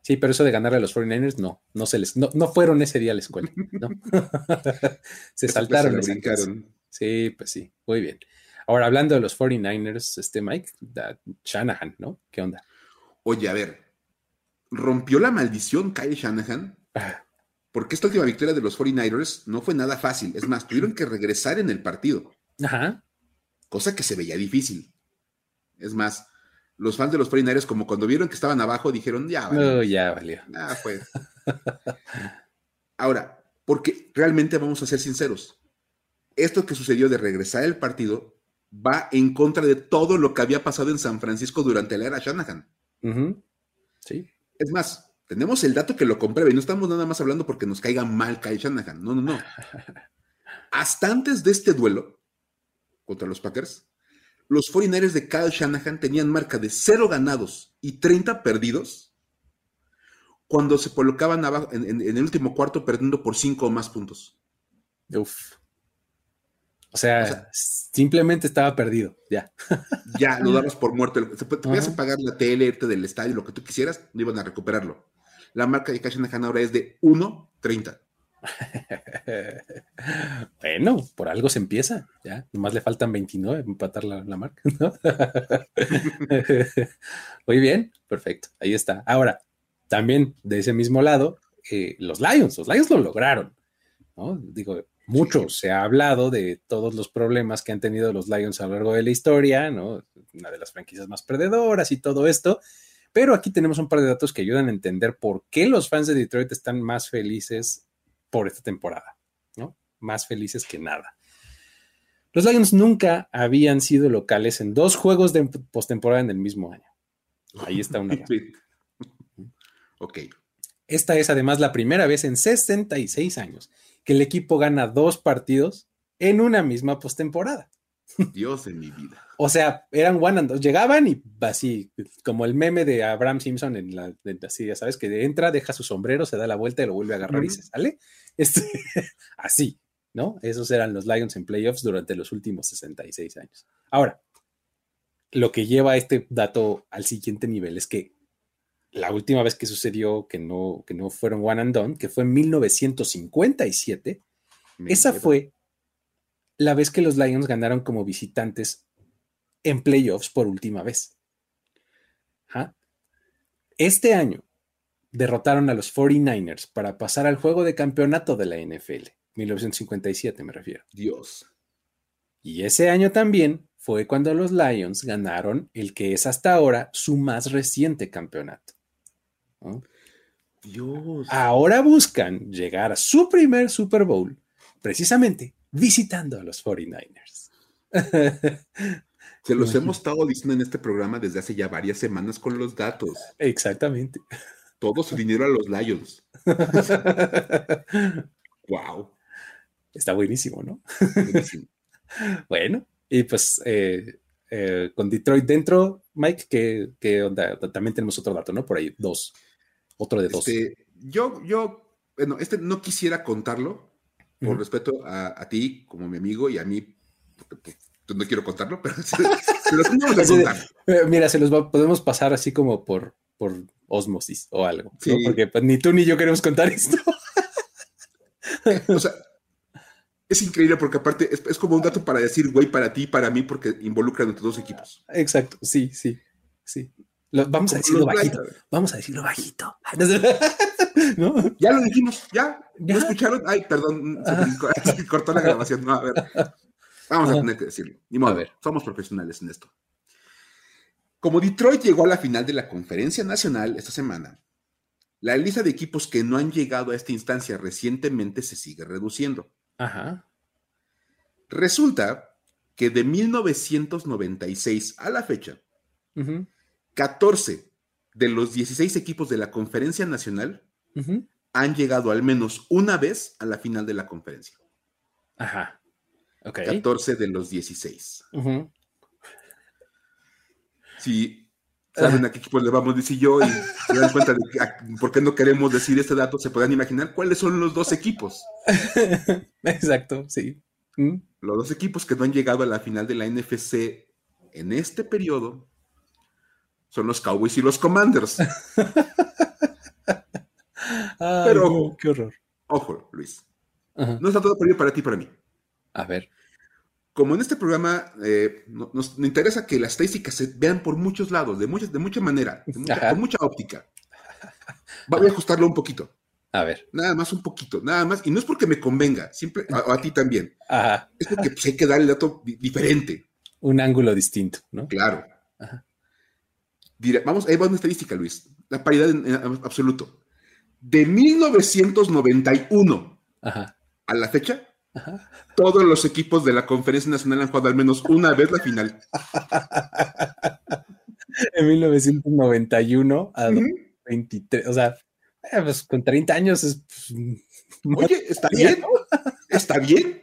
Sí, pero eso de ganarle a los 49ers, no, no se les, no, fueron ese día a la escuela, ¿no? se saltaron. Se brincaron. Sí, pues sí, muy bien. Ahora, hablando de los 49ers, este Mike, Shanahan, ¿no? ¿Qué onda? Oye, a ver, rompió la maldición Kyle Shanahan. Ah porque esta última victoria de los 49ers no fue nada fácil. Es más, tuvieron que regresar en el partido. Ajá. Cosa que se veía difícil. Es más, los fans de los 49ers, como cuando vieron que estaban abajo, dijeron, ya valió. ya valió. Ah, fue. Ahora, porque realmente vamos a ser sinceros. Esto que sucedió de regresar el partido va en contra de todo lo que había pasado en San Francisco durante la era Shanahan. Sí. Es más, tenemos el dato que lo compruebe. No estamos nada más hablando porque nos caiga mal Kyle Shanahan. No, no, no. Hasta antes de este duelo contra los Packers, los 49ers de Kyle Shanahan tenían marca de 0 ganados y 30 perdidos cuando se colocaban abajo, en, el último cuarto perdiendo por 5 o más puntos. Uf. O sea, simplemente estaba perdido, ya. ya, lo dabas por muerto. Te, podías pagar la tele, irte del estadio, lo que tú quisieras, no iban a recuperarlo. La marca de Cash ahora es de 1.30. bueno, por algo se empieza, ya. Nomás le faltan 29 para empatar la, marca, Muy bien, perfecto, ahí está. Ahora, también de ese mismo lado, eh, los Lions, los Lions lo lograron, ¿no? Digo, mucho se ha hablado de todos los problemas que han tenido los Lions a lo largo de la historia, ¿no? Una de las franquicias más perdedoras y todo esto. Pero aquí tenemos un par de datos que ayudan a entender por qué los fans de Detroit están más felices por esta temporada, ¿no? Más felices que nada. Los Lions nunca habían sido locales en dos juegos de postemporada en el mismo año. Ahí está una. ok. Esta es además la primera vez en 66 años que el equipo gana dos partidos en una misma postemporada. Dios de mi vida. O sea, eran one and dos. Llegaban y así, como el meme de Abraham Simpson en la, así, ya sabes, que entra, deja su sombrero, se da la vuelta y lo vuelve a agarrar y se sale. Este, así, ¿no? Esos eran los Lions en playoffs durante los últimos 66 años. Ahora, lo que lleva este dato al siguiente nivel es que la última vez que sucedió que no, que no fueron one and done, que fue en 1957, esa fue la vez que los Lions ganaron como visitantes en playoffs por última vez. Este año derrotaron a los 49ers para pasar al juego de campeonato de la NFL, 1957 me refiero. Dios. Y ese año también fue cuando los Lions ganaron el que es hasta ahora su más reciente campeonato. Dios. Ahora buscan llegar a su primer Super Bowl precisamente visitando a los 49ers. Se los hemos estado diciendo en este programa desde hace ya varias semanas con los datos. Exactamente. Todo su dinero a los Lions. wow. Está buenísimo, ¿no? bueno, y pues eh, eh, con Detroit dentro, Mike, que, onda? También tenemos otro dato, ¿no? Por ahí, dos. Otro de dos. Este, yo, yo, bueno, este no quisiera contarlo por respeto a, ti como mi amigo y a mí, pues, no quiero contarlo, pero se, los a contar. Eh, mira, se los podemos pasar así como por, por osmosis o algo, porque pues, ni tú ni yo queremos contar esto. o sea, es increíble porque aparte es, como un dato para decir, güey, para ti y para mí, porque involucran a dos equipos. Exacto, sí, sí, sí. Vamos a decirlo bajito. Vamos a decirlo bajito. Ya lo dijimos, ya. ¿Ya? escucharon? Ay, perdón, se, cortó la grabación. No, a ver. Vamos a tener que decirlo. Ni modo, a ver. somos profesionales en esto. Como Detroit llegó a la final de la conferencia nacional esta semana, la lista de equipos que no han llegado a esta instancia recientemente se sigue reduciendo. Ajá. Resulta que de 1996 a la fecha, 14 de los 16 equipos de la conferencia nacional han llegado al menos una vez a la final de la conferencia. Ajá. 14 de los 16. Si saben a qué equipos le vamos decir yo y se dan cuenta de por qué no queremos decir este dato, se puedan imaginar cuáles son los dos equipos. Exacto, sí. Mm. Los dos equipos que no han llegado a la final de la NFC en este periodo son los Cowboys y los Commanders. Pero, qué horror. Ojo, Luis. No está todo perdido para ti y para mí. A ver. Como en este programa eh, nos, interesa que las estadísticas se vean por muchos lados, de, muchas, de mucha manera, con mucha óptica. Voy a ajustarlo un poquito. A ver. Nada más un poquito, nada más. Y no es porque me convenga, siempre, a, a ti también. Ajá. Es porque pues, hay que dar el dato diferente. Un ángulo distinto, ¿no? Claro. Ajá. Vamos, ahí va una estadística, Luis. La paridad en, absoluto. De 1991 a la fecha, todos los equipos de la Conferencia Nacional han jugado al menos una vez la final. en 1991 a 23, o sea, eh, pues con 30 años es. Pues, Oye, está bien, está bien.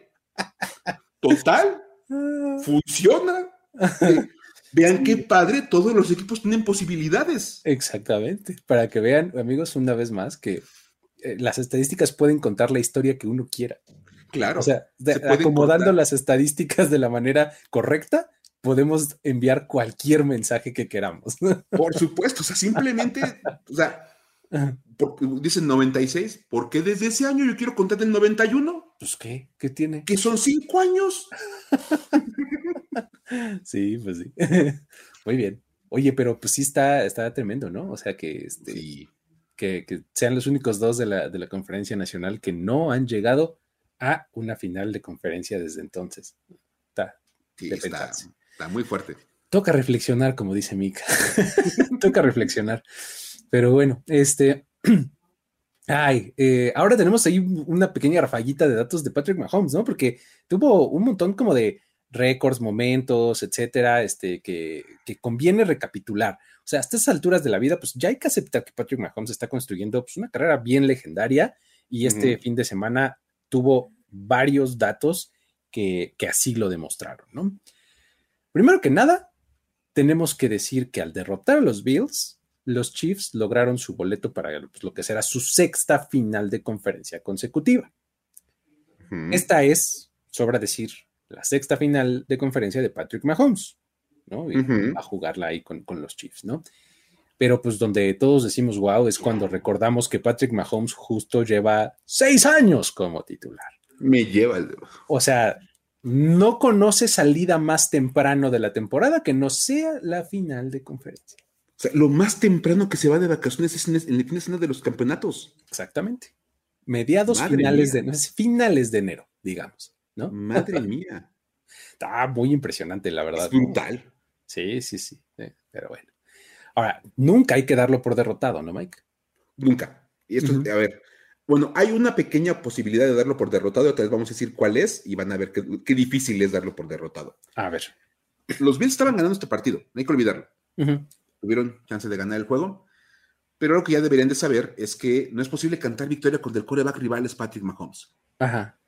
Total, funciona. Vean qué padre, todos los equipos tienen posibilidades. Exactamente. Para que vean, amigos, una vez más, que eh, las estadísticas pueden contar la historia que uno quiera. Claro. O sea, acomodando las estadísticas de la manera correcta, podemos enviar cualquier mensaje que queramos. Por supuesto, o sea, simplemente, o sea, porque dicen 96, porque desde ese año yo quiero contar el 91. Pues qué, ¿qué tiene? Que son cinco años. sí, pues sí. Muy bien. Oye, pero pues sí está, está tremendo, ¿no? O sea que, este, que, sean los únicos dos de la, de la conferencia nacional que no han llegado a una final de conferencia desde entonces. Está, está muy fuerte. Toca reflexionar, como dice Mika. Toca reflexionar. Pero bueno, este. Ay, eh, ahora tenemos ahí una pequeña rafallita de datos de Patrick Mahomes, ¿no? Porque tuvo un montón como de récords, momentos, etcétera, este, que, conviene recapitular. O sea, a estas alturas de la vida, pues ya hay que aceptar que Patrick Mahomes está construyendo pues, una carrera bien legendaria y este fin de semana tuvo varios datos que, que así lo demostraron, ¿no? Primero que nada, tenemos que decir que al derrotar a los Bills, los Chiefs lograron su boleto para pues, lo que será su sexta final de conferencia consecutiva. Esta es, sobra decir, la sexta final de conferencia de Patrick Mahomes, ¿no? A jugarla ahí con, los Chiefs, ¿no? Pero pues donde todos decimos wow es cuando recordamos que Patrick Mahomes justo lleva seis años como titular. Me lleva el... O sea, no conoce salida más temprano de la temporada que no sea la final de conferencia lo más temprano que se va de vacaciones es en el fin de semana de los campeonatos. Exactamente. Mediados finales de, finales de enero, digamos, ¿no? Madre mía. Está muy impresionante, la verdad. Es brutal. Sí, sí, sí. pero bueno. Ahora, nunca hay que darlo por derrotado, ¿no, Mike? Nunca. Y esto, a ver, bueno, hay una pequeña posibilidad de darlo por derrotado, otra vez vamos a decir cuál es y van a ver qué, difícil es darlo por derrotado. A ver. Los Bills estaban ganando este partido, no hay que olvidarlo tuvieron chance de ganar el juego. Pero lo que ya deberían de saber es que no es posible cantar victoria con el coreback rivales Patrick Mahomes. Ajá.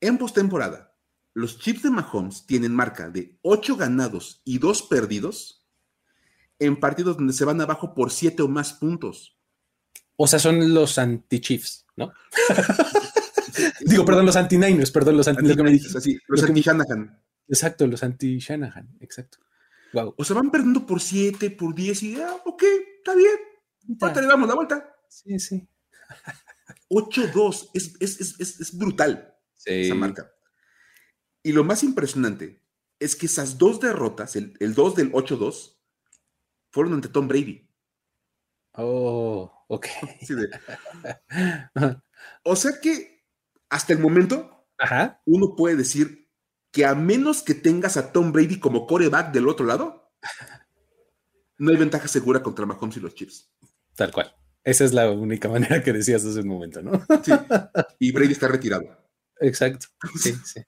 En postemporada, los Chiefs de Mahomes tienen marca de 8 ganados y 2 perdidos en partidos donde se van abajo por 7 o más puntos. O sea, son los anti-Chiefs, ¿no? Digo, perdón, los anti-Niners, perdón, los anti-Shanahan. Así, los anti-Shanahan. Exacto, los anti-Shanahan, exacto. O se van perdiendo por 7, por 10 y, ah, ok, está bien. Falta, le damos la vuelta. Sí, sí. 8-2, es, es, brutal esa marca. Y lo más impresionante es que esas dos derrotas, el, 2 del 8-2, fueron ante Tom Brady. Oh, ok. o sea que hasta el momento, uno puede decir que a menos que tengas a Tom Brady como coreback del otro lado, no hay ventaja segura contra Mahomes y los Chiefs. Tal cual. Esa es la única manera que decías hace un momento, ¿no? Sí. Y Brady está retirado. Exacto. Sí, sí.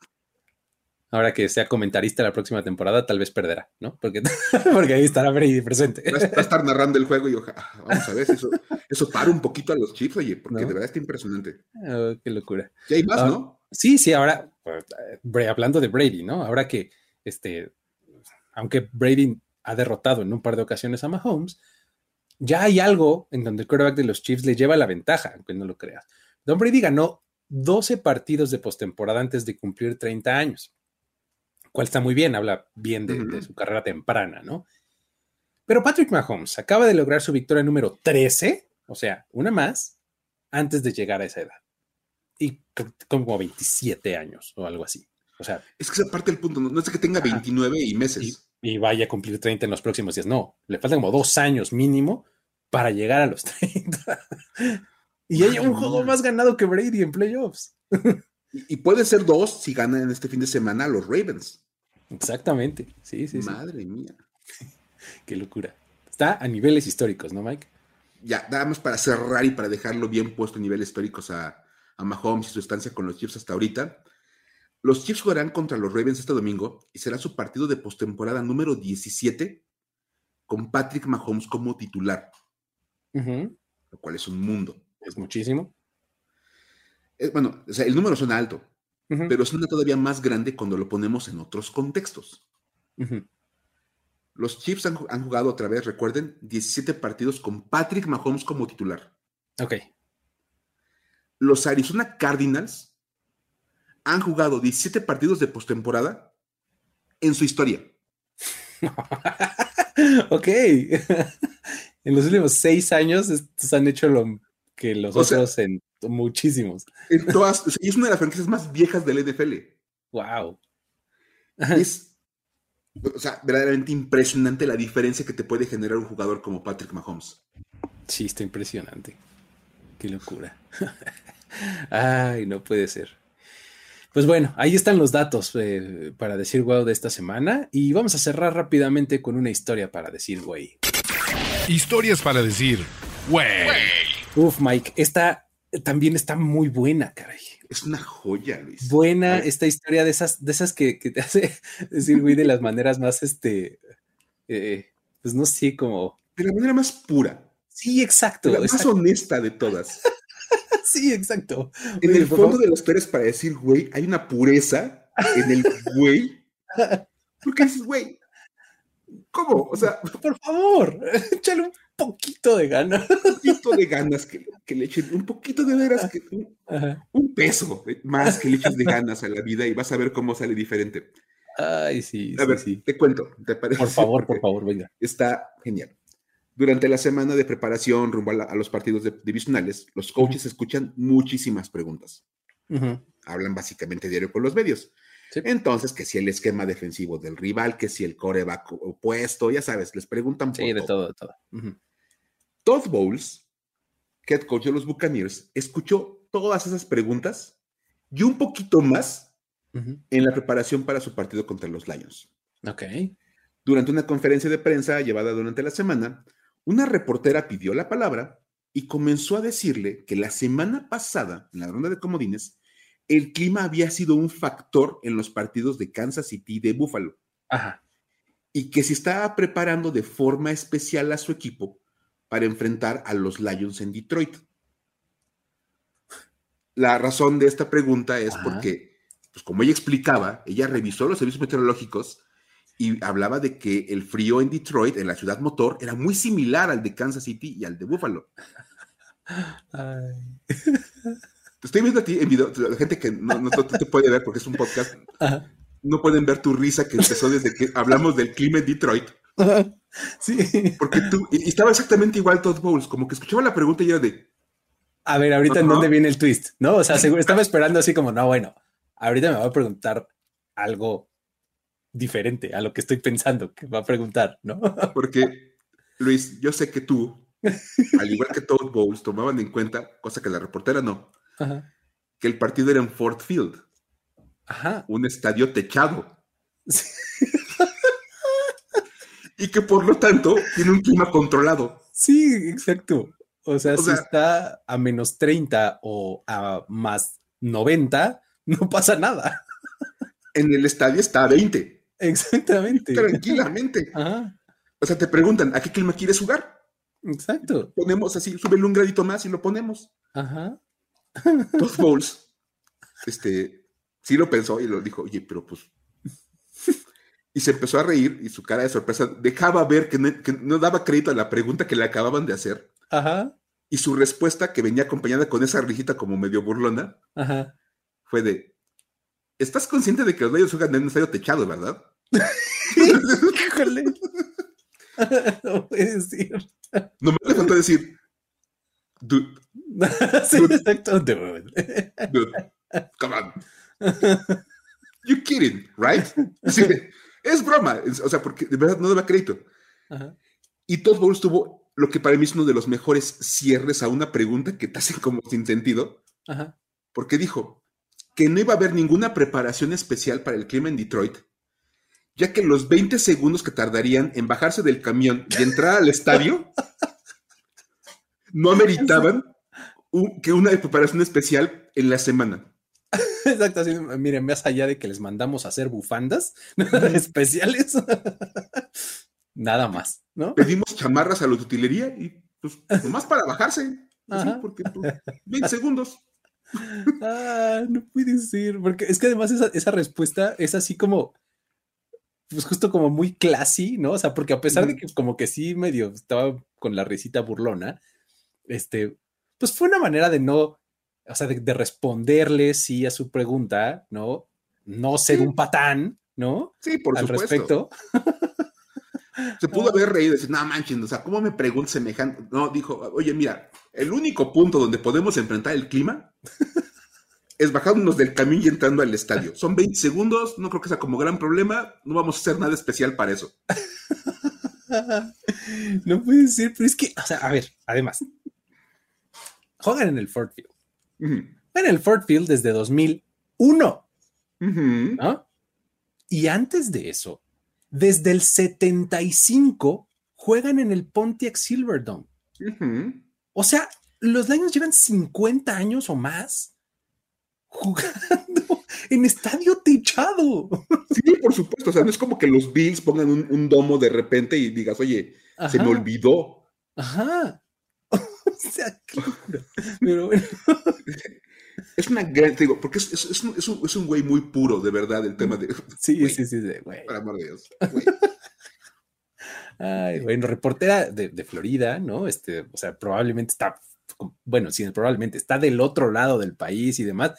Ahora que sea comentarista la próxima temporada, tal vez perderá, ¿no? Porque, porque ahí estará Brady presente. Va a estar narrando el juego y ojalá, vamos a ver si eso, eso para un poquito a los Chiefs, oye, porque de verdad está impresionante. Oh, qué locura. Y hay más, ah, ¿no? Sí, sí, ahora, hablando de Brady, ¿no? Ahora que, este, aunque Brady ha derrotado en un par de ocasiones a Mahomes, ya hay algo en donde el quarterback de los Chiefs le lleva la ventaja, aunque no lo creas. Don Brady ganó 12 partidos de postemporada antes de cumplir 30 años cual está muy bien, habla bien de, su carrera temprana, ¿no? Pero Patrick Mahomes acaba de lograr su victoria número 13, o sea, una más, antes de llegar a esa edad. Y como 27 años o algo así. O sea. Es que esa parte del punto, no, es que tenga 29 y meses. Y, vaya a cumplir 30 en los próximos días. No, le faltan como dos años mínimo para llegar a los 30. y hay un juego más ganado que Brady en playoffs. y, y puede ser dos si ganan este fin de semana a los Ravens. Exactamente, sí, sí. Madre mía. Qué locura. Está a niveles históricos, ¿no, Mike? Ya, nada más para cerrar y para dejarlo bien puesto a niveles históricos a, a Mahomes y su estancia con los Chiefs hasta ahorita. Los Chiefs jugarán contra los Ravens este domingo y será su partido de postemporada número 17 con Patrick Mahomes como titular. Lo cual es un mundo. Es muchísimo. Bueno, o sea, el número suena alto, pero suena todavía más grande cuando lo ponemos en otros contextos. Los Chiefs han, jugado otra vez, recuerden, 17 partidos con Patrick Mahomes como titular. Ok. Los Arizona Cardinals han jugado 17 partidos de postemporada en su historia. ok. en los últimos seis años, estos han hecho lo que los otros en muchísimos. En todas, es una de las franquicias más viejas del NFL. Wow. Es, o sea, verdaderamente impresionante la diferencia que te puede generar un jugador como Patrick Mahomes. Sí, está impresionante. Qué locura. Ay, no puede ser. Pues bueno, ahí están los datos eh, para decir wow de esta semana y vamos a cerrar rápidamente con una historia para decir güey. Historias para decir güey. Uf, Mike, esta también está muy buena, caray. Es una joya, Luis. Buena esta historia de esas, de esas que, te hace decir, güey, de las maneras más, este, eh, pues no sé, como... De la manera más pura. Sí, exacto. la más honesta de todas. sí, exacto. En el fondo de los peores para decir, güey, hay una pureza en el güey. Porque dices, güey, ¿cómo? O sea, por favor, échale un poquito de ganas. Un poquito de ganas que, le echen, un poquito de veras, que, un, peso más que le eches de ganas a la vida y vas a ver cómo sale diferente. Ay, sí. A ver, sí. te cuento, ¿te parece? Por favor, por favor, venga. Está genial. Durante la semana de preparación rumbo a, los partidos divisionales, los coaches escuchan muchísimas preguntas. Hablan básicamente diario con los medios. Entonces, que si el esquema defensivo del rival, que si el coreback opuesto, ya sabes, les preguntan por Sí, de todo, de todo. Todd Bowles, head coach de los Buccaneers, escuchó todas esas preguntas y un poquito más en la preparación para su partido contra los Lions. Ok. Durante una conferencia de prensa llevada durante la semana, una reportera pidió la palabra y comenzó a decirle que la semana pasada, en la ronda de comodines, el clima había sido un factor en los partidos de Kansas City y de Buffalo. Ajá. Y que se estaba preparando de forma especial a su equipo para enfrentar a los Lions en Detroit. La razón de esta pregunta es porque, pues como ella explicaba, ella revisó los servicios meteorológicos y hablaba de que el frío en Detroit, en la ciudad motor, era muy similar al de Kansas City y al de Buffalo. Te estoy viendo a ti en video, la gente que no, te puede ver porque es un podcast, no pueden ver tu risa que empezó desde que hablamos del clima en Detroit. Sí. Porque tú, y estaba exactamente igual Todd Bowles, como que escuchaba la pregunta y era de. A ver, ahorita en dónde viene el twist, ¿no? O sea, seguro, estaba esperando así como, no, bueno, ahorita me va a preguntar algo diferente a lo que estoy pensando que va a preguntar, ¿no? Porque, Luis, yo sé que tú al igual que todos Bowles, tomaban en cuenta, cosa que la reportera no, que el partido era en Ford Field, un estadio techado. y que por lo tanto tiene un clima controlado. Sí, exacto. O sea, si está a menos 30 o a más 90, no pasa nada. En el estadio está a 20. Exactamente. Tranquilamente. O sea, te preguntan, ¿a qué clima quieres jugar? Exacto. Ponemos así, súbele un gradito más y lo ponemos. Ajá. Dos bowls. Este, sí lo pensó y lo dijo, oye, pero pues. Y se empezó a reír y su cara de sorpresa dejaba ver que no, daba crédito a la pregunta que le acababan de hacer. Ajá. Y su respuesta, que venía acompañada con esa risita como medio burlona, Ajá. fue de: ¿Estás consciente de que los Lions juegan en un estadio techado, verdad? Híjole. no puede decir. No me falta decir, dude. sí, exacto, dude. Dude, come on. You kidding, right? es broma, o sea, porque de verdad no daba crédito. Y Todd Bowles tuvo lo que para mí es uno de los mejores cierres a una pregunta que te hace como sin sentido. Porque dijo que no iba a haber ninguna preparación especial para el clima en Detroit ya que los 20 segundos que tardarían en bajarse del camión y entrar al estadio no ameritaban que una preparación especial en la semana. Exacto, así, miren, más allá de que les mandamos a hacer bufandas especiales, nada más, ¿no? Pedimos chamarras a la utilería y pues nomás para bajarse, porque 20 pues, segundos. Ah, no puede ser, porque es que además esa, esa respuesta es así como, pues justo como muy classy, ¿no? O sea, porque a pesar de que como que sí medio estaba con la risita burlona, este, pues fue una manera de no, o sea, de, responderle sí a su pregunta, ¿no? No ser un patán, ¿no? Sí, por Al respecto. Se pudo haber reído y decir, no manches, o sea, ¿cómo me preguntas semejante? No, dijo, oye, mira, el único punto donde podemos enfrentar el clima es bajándonos del camino y entrando al estadio. Son 20 segundos, no creo que sea como gran problema, no vamos a hacer nada especial para eso. no puede ser, pero es que, o sea, a ver, además, juegan en el Ford Field. En el Ford Field desde 2001. ¿no? Y antes de eso, desde el 75, juegan en el Pontiac Silverdome. O sea, los Lions llevan 50 años o más jugando en estadio techado. Sí, por supuesto. O sea, no es como que los Bills pongan un, domo de repente y digas, oye, se me olvidó. Ajá. o sea, Pero bueno. Es una gran, digo, porque es, es, un, es, un, güey muy puro, de verdad, el tema de. Sí, sí, sí, güey. Por amor de Dios. Ay, bueno, reportera de, de, Florida, ¿no? Este, o sea, probablemente está, bueno, sí, probablemente está del otro lado del país y demás,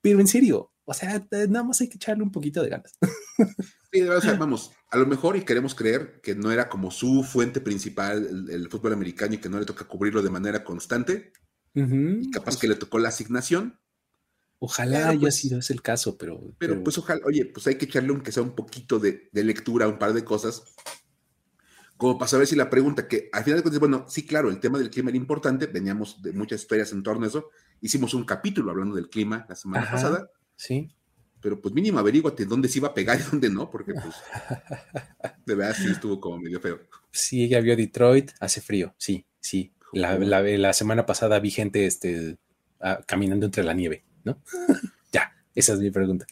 pero en serio, o sea, nada más hay que echarle un poquito de ganas. Sí, o sea, vamos, a lo mejor y queremos creer que no era como su fuente principal el, fútbol americano y que no le toca cubrirlo de manera constante. y capaz que le tocó la asignación. Ojalá haya pues sido ese el caso, pero, pero, pues ojalá, oye, pues hay que echarle aunque sea un poquito de, de lectura, un par de cosas, como para saber si la pregunta, que al final de cuentas, bueno, sí, claro, el tema del clima era importante, veníamos de muchas historias en torno a eso, hicimos un capítulo hablando del clima la semana pasada. Sí. Pero pues mínimo averíguate dónde se iba a pegar y dónde no, porque pues de verdad sí estuvo como medio feo. Sí, ya vio Detroit, hace frío, sí, sí. La, la, semana pasada vi gente este, ah, caminando entre la nieve, ¿no? ya, esa es mi pregunta.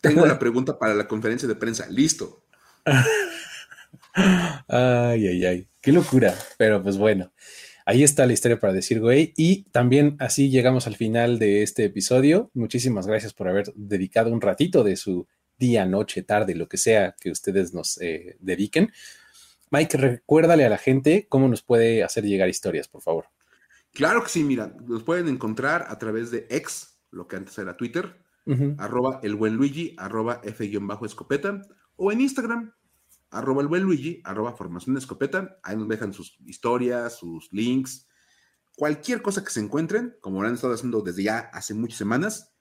Tengo la pregunta para la conferencia de prensa, listo. Ay, ay, ay, qué locura. Pero pues bueno, ahí está la historia para decir, güey. Y también así llegamos al final de este episodio. Muchísimas gracias por haber dedicado un ratito de su día, noche, tarde, lo que sea que ustedes nos eh, dediquen. Mike, recuérdale a la gente cómo nos puede hacer llegar historias, por favor. Claro que sí, mira, nos pueden encontrar a través de X, lo que antes era Twitter, arroba el buen Luigi, arroba F-escopeta, o en Instagram, arroba el buen Luigi, arroba formación escopeta, ahí nos dejan sus historias, sus links, cualquier cosa que se encuentren, como lo han estado haciendo desde ya hace muchas semanas,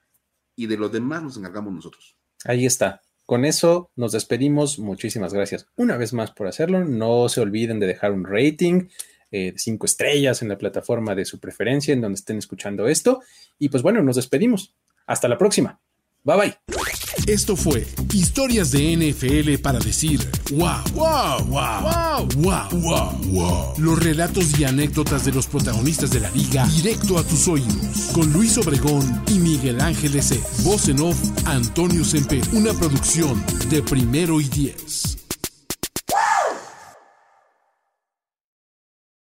y de lo demás nos encargamos nosotros. Ahí está. Con eso nos despedimos. Muchísimas gracias una vez más por hacerlo. No se olviden de dejar un rating eh, cinco estrellas en la plataforma de su preferencia, en donde estén escuchando esto. Y pues bueno, nos despedimos. Hasta la próxima. Bye bye. Esto fue Historias de NFL para decir wow, wow, wow, wow, wow, wow, Los relatos y anécdotas de los protagonistas de la liga directo a tus oídos. Con Luis Obregón y Miguel Ángel S. Voz en off, Antonio Semper. Una producción de primero y diez.